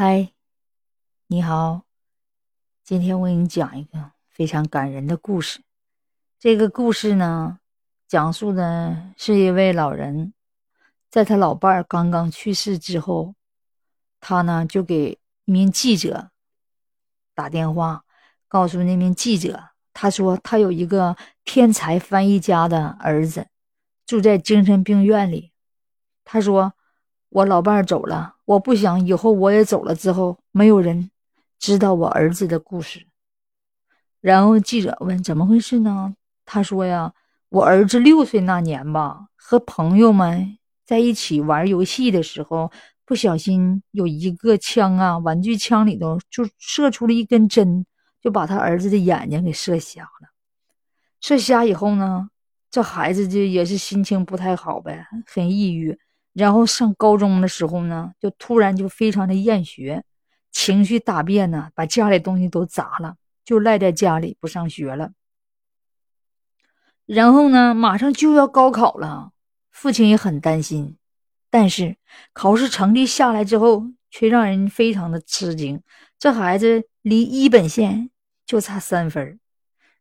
嗨，你好，今天我给你讲一个非常感人的故事。这个故事呢，讲述的是一位老人，在他老伴儿刚刚去世之后，他呢就给一名记者打电话，告诉那名记者，他说他有一个天才翻译家的儿子，住在精神病院里。他说。我老伴儿走了，我不想以后我也走了之后，没有人知道我儿子的故事。然后记者问：“怎么回事呢？”他说：“呀，我儿子六岁那年吧，和朋友们在一起玩游戏的时候，不小心有一个枪啊，玩具枪里头就射出了一根针，就把他儿子的眼睛给射瞎了。射瞎以后呢，这孩子就也是心情不太好呗，很抑郁。”然后上高中的时候呢，就突然就非常的厌学，情绪大变呢，把家里东西都砸了，就赖在家里不上学了。然后呢，马上就要高考了，父亲也很担心，但是考试成绩下来之后，却让人非常的吃惊，这孩子离一本线就差三分。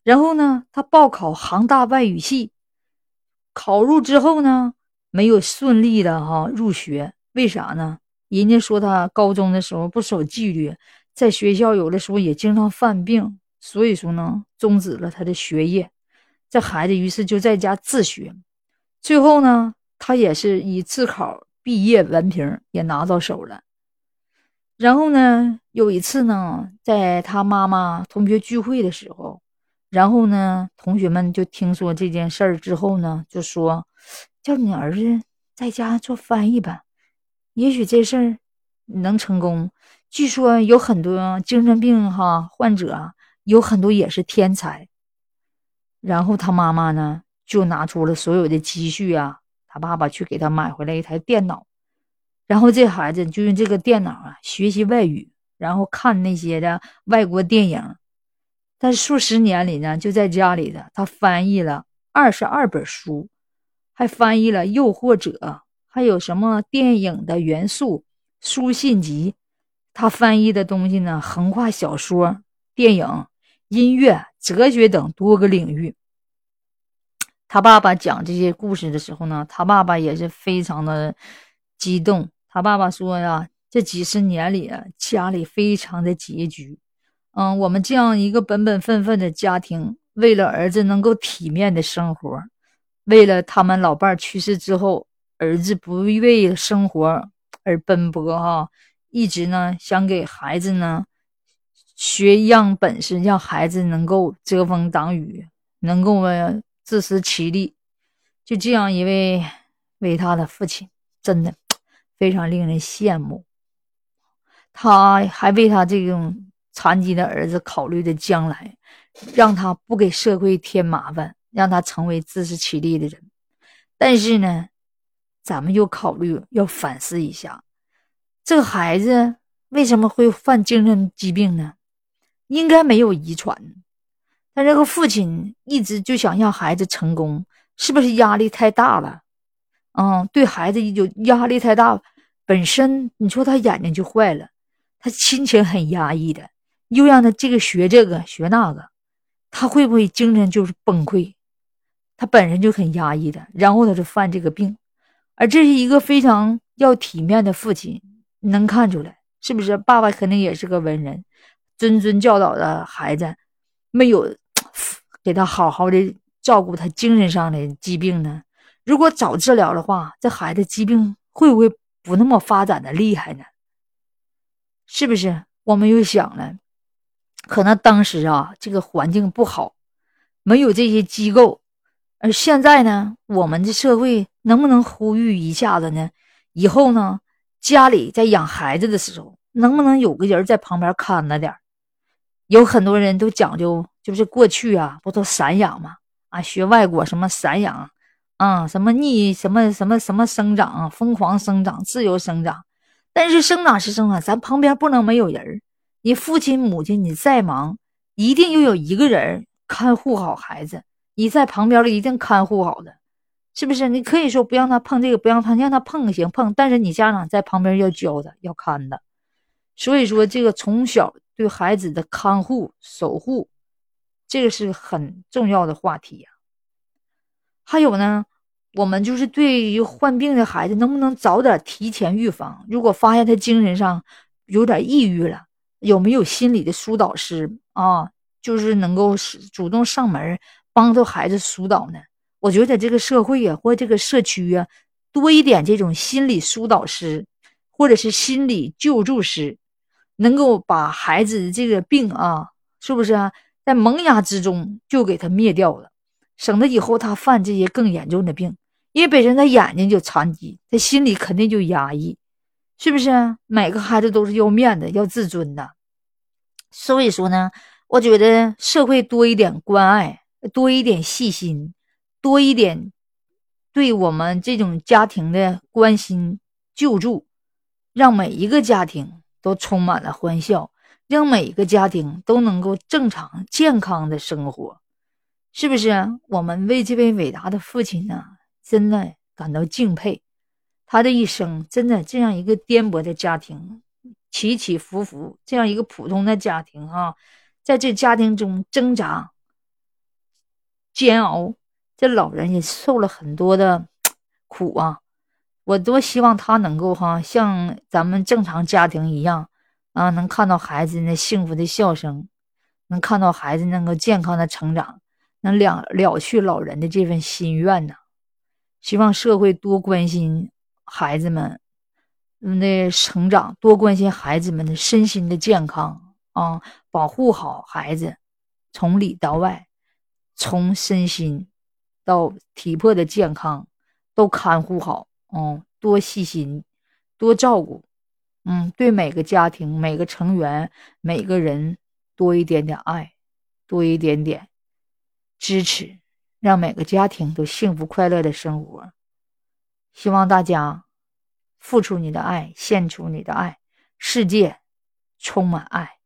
然后呢，他报考杭大外语系，考入之后呢。没有顺利的哈入学，为啥呢？人家说他高中的时候不守纪律，在学校有的时候也经常犯病，所以说呢，终止了他的学业。这孩子于是就在家自学，最后呢，他也是以自考毕业文凭也拿到手了。然后呢，有一次呢，在他妈妈同学聚会的时候，然后呢，同学们就听说这件事儿之后呢，就说。叫你儿子在家做翻译吧，也许这事儿能成功。据说有很多精神病哈患者，有很多也是天才。然后他妈妈呢，就拿出了所有的积蓄啊，他爸爸去给他买回来一台电脑，然后这孩子就用这个电脑啊学习外语，然后看那些的外国电影。在数十年里呢，就在家里的他翻译了二十二本书。还翻译了《诱惑者》，还有什么电影的元素、书信集，他翻译的东西呢？横跨小说、电影、音乐、哲学等多个领域。他爸爸讲这些故事的时候呢，他爸爸也是非常的激动。他爸爸说呀：“这几十年里啊，家里非常的拮据。嗯，我们这样一个本本分分的家庭，为了儿子能够体面的生活。”为了他们老伴去世之后，儿子不为生活而奔波哈，一直呢想给孩子呢学一样本事，让孩子能够遮风挡雨，能够自食其力。就这样一位伟大的父亲，真的非常令人羡慕。他还为他这种残疾的儿子考虑的将来，让他不给社会添麻烦。让他成为自食其力的人，但是呢，咱们又考虑要反思一下，这个孩子为什么会犯精神疾病呢？应该没有遗传，但这个父亲一直就想让孩子成功，是不是压力太大了？嗯，对孩子有压力太大，本身你说他眼睛就坏了，他心情很压抑的，又让他这个学这个学那个，他会不会精神就是崩溃？他本身就很压抑的，然后他就犯这个病，而这是一个非常要体面的父亲，能看出来是不是？爸爸肯定也是个文人，谆谆教导的孩子，没有给他好好的照顾他精神上的疾病呢。如果早治疗的话，这孩子疾病会不会不那么发展的厉害呢？是不是？我们又想了，可能当时啊，这个环境不好，没有这些机构。而现在呢，我们的社会能不能呼吁一下子呢？以后呢，家里在养孩子的时候，能不能有个人在旁边看着点有很多人都讲究，就是过去啊，不都散养吗？啊，学外国什么散养，啊，什么逆什么什么什么生长，疯狂生长，自由生长。但是生长是生长，咱旁边不能没有人你父亲母亲，你再忙，一定又有一个人看护好孩子。你在旁边的一定看护好的，是不是？你可以说不让他碰这个，不让他让他碰行碰，但是你家长在旁边要教他，要看的。所以说，这个从小对孩子的看护、守护，这个是很重要的话题呀。还有呢，我们就是对于患病的孩子，能不能早点提前预防？如果发现他精神上有点抑郁了，有没有心理的疏导师啊？就是能够主动上门帮助孩子疏导呢？我觉得这个社会呀，或这个社区啊，多一点这种心理疏导师，或者是心理救助师，能够把孩子的这个病啊，是不是啊，在萌芽之中就给他灭掉了，省得以后他犯这些更严重的病。因为本身他眼睛就残疾，他心里肯定就压抑，是不是？每个孩子都是要面子、要自尊的。所以说呢，我觉得社会多一点关爱，多一点细心。多一点对我们这种家庭的关心救助，让每一个家庭都充满了欢笑，让每一个家庭都能够正常健康的生活，是不是？我们为这位伟大的父亲呢，真的感到敬佩。他的一生真的这样一个颠簸的家庭，起起伏伏，这样一个普通的家庭啊，在这家庭中挣扎、煎熬。这老人也受了很多的苦啊！我多希望他能够哈，像咱们正常家庭一样啊，能看到孩子那幸福的笑声，能看到孩子能够健康的成长，能了了去老人的这份心愿呢。希望社会多关心孩子们的成长，多关心孩子们的身心的健康啊，保护好孩子，从里到外，从身心。到体魄的健康都看护好，嗯，多细心，多照顾，嗯，对每个家庭、每个成员、每个人多一点点爱，多一点点支持，让每个家庭都幸福快乐的生活。希望大家付出你的爱，献出你的爱，世界充满爱。